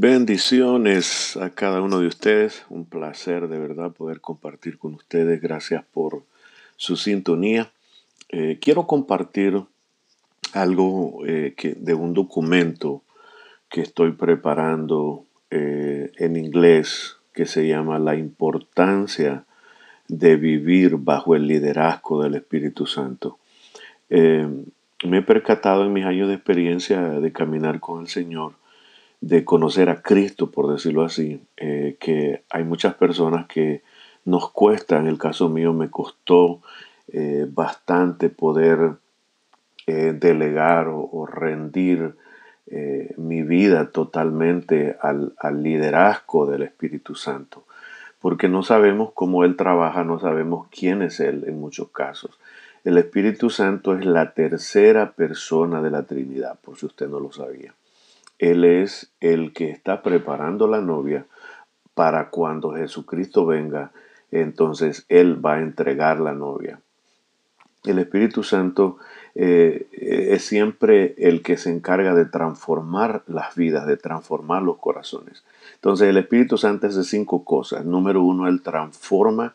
Bendiciones a cada uno de ustedes. Un placer de verdad poder compartir con ustedes. Gracias por su sintonía. Eh, quiero compartir algo eh, de un documento que estoy preparando eh, en inglés que se llama La importancia de vivir bajo el liderazgo del Espíritu Santo. me he percatado en mis años de experiencia de caminar con el Señor de conocer a Cristo, por decirlo así, eh, que hay muchas personas que nos cuesta, en el caso mío me costó eh, bastante poder eh, delegar o, rendir mi vida totalmente al, al liderazgo del Espíritu Santo, porque no sabemos cómo Él trabaja, no sabemos quién es Él en muchos casos. El Espíritu Santo es la tercera persona de la Trinidad, por si usted no lo sabía. Él es el que está preparando la novia para cuando Jesucristo venga, entonces Él va a entregar la novia. El Espíritu Santo eh, es siempre el que se encarga de transformar las vidas, de transformar los corazones. Entonces el Espíritu Santo hace cinco cosas. Número uno, Él transforma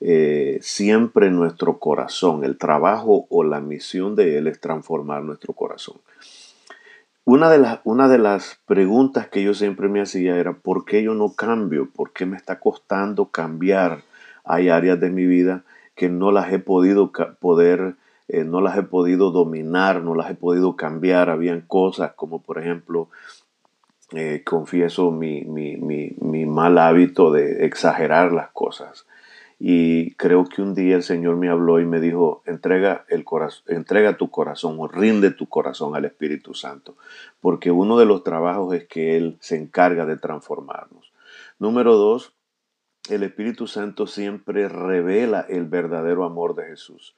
eh, siempre nuestro corazón. El trabajo o la misión de Él es transformar nuestro corazón. Una de, las, una de las preguntas que yo siempre me hacía era, ¿por qué yo no cambio? ¿Por qué me está costando cambiar? Hay áreas de mi vida que no las he podido poder, eh, no las he podido dominar, no las he podido cambiar. Habían cosas como, por ejemplo, eh, confieso mi, mi, mi, mi mal hábito de exagerar las cosas. Y creo que un día el Señor me habló y me dijo, entrega, el entrega tu corazón o rinde tu corazón al Espíritu Santo, porque uno de los trabajos es que Él se encarga de transformarnos. Número dos, el Espíritu Santo siempre revela el verdadero amor de Jesús.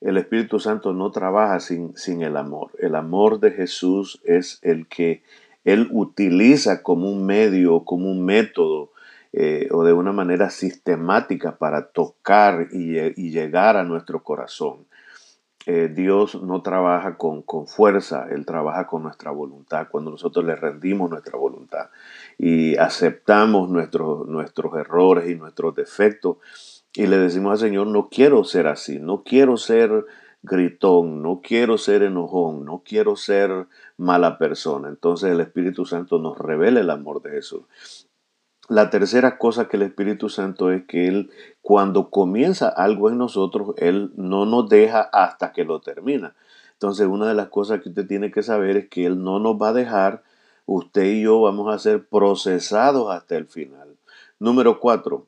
El Espíritu Santo no trabaja sin, sin el amor. El amor de Jesús es el que Él utiliza como un medio, como un método eh, o de una manera sistemática para tocar y, llegar a nuestro corazón. Eh, Dios no trabaja con, fuerza, Él trabaja con nuestra voluntad. Cuando nosotros le rendimos nuestra voluntad y aceptamos nuestros, nuestros errores y nuestros defectos y le decimos al Señor, no quiero ser así, no quiero ser gritón, no quiero ser enojón, no quiero ser mala persona. Entonces el Espíritu Santo nos revela el amor de Jesús. La tercera cosa que el Espíritu Santo es que Él, cuando comienza algo en nosotros, Él no nos deja hasta que lo termina. Entonces, una de las cosas que usted tiene que saber es que Él no nos va a dejar, usted y yo vamos a ser procesados hasta el final. Número cuatro,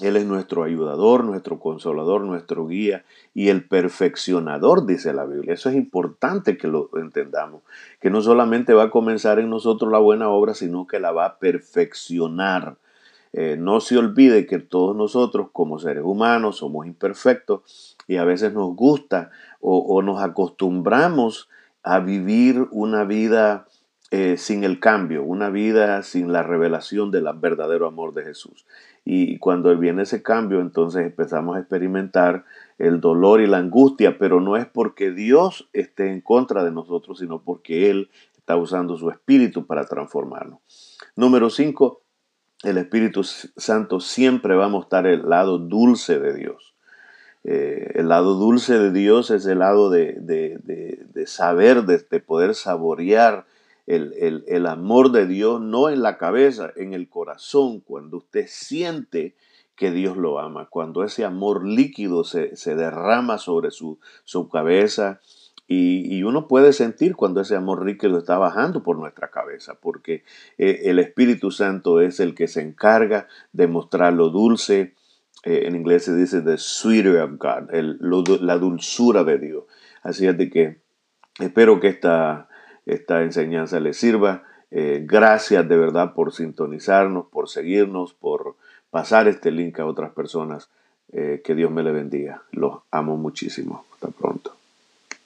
él es nuestro ayudador, nuestro consolador, nuestro guía y el perfeccionador, dice la Biblia. Eso es importante que lo entendamos, que no solamente va a comenzar en nosotros la buena obra, sino que la va a perfeccionar. Eh, no se olvide que todos nosotros como seres humanos somos imperfectos y a veces nos gusta o, nos acostumbramos a vivir una vida eh, sin el cambio, una vida sin la revelación del verdadero amor de Jesús. Y cuando viene ese cambio, entonces empezamos a experimentar el dolor y la angustia, pero no es porque Dios esté en contra de nosotros, sino porque Él está usando su espíritu para transformarnos. Número 5, el Espíritu Santo siempre va a mostrar el lado dulce de Dios. Eh, el lado dulce de Dios es el lado de, de, saber, de, poder saborear el, amor de Dios no en la cabeza, en el corazón, cuando usted siente que Dios lo ama, cuando ese amor líquido se, derrama sobre su, su cabeza y, uno puede sentir cuando ese amor líquido está bajando por nuestra cabeza, porque eh, el Espíritu Santo es el que se encarga de mostrar lo dulce, eh, en inglés se dice the sweeter of God, la dulzura de Dios. Así es de que espero que esta esta enseñanza les sirva. Eh, gracias de verdad por sintonizarnos, por seguirnos, por pasar este link a otras personas. Eh, que Dios me le bendiga. Los amo muchísimo. Hasta pronto.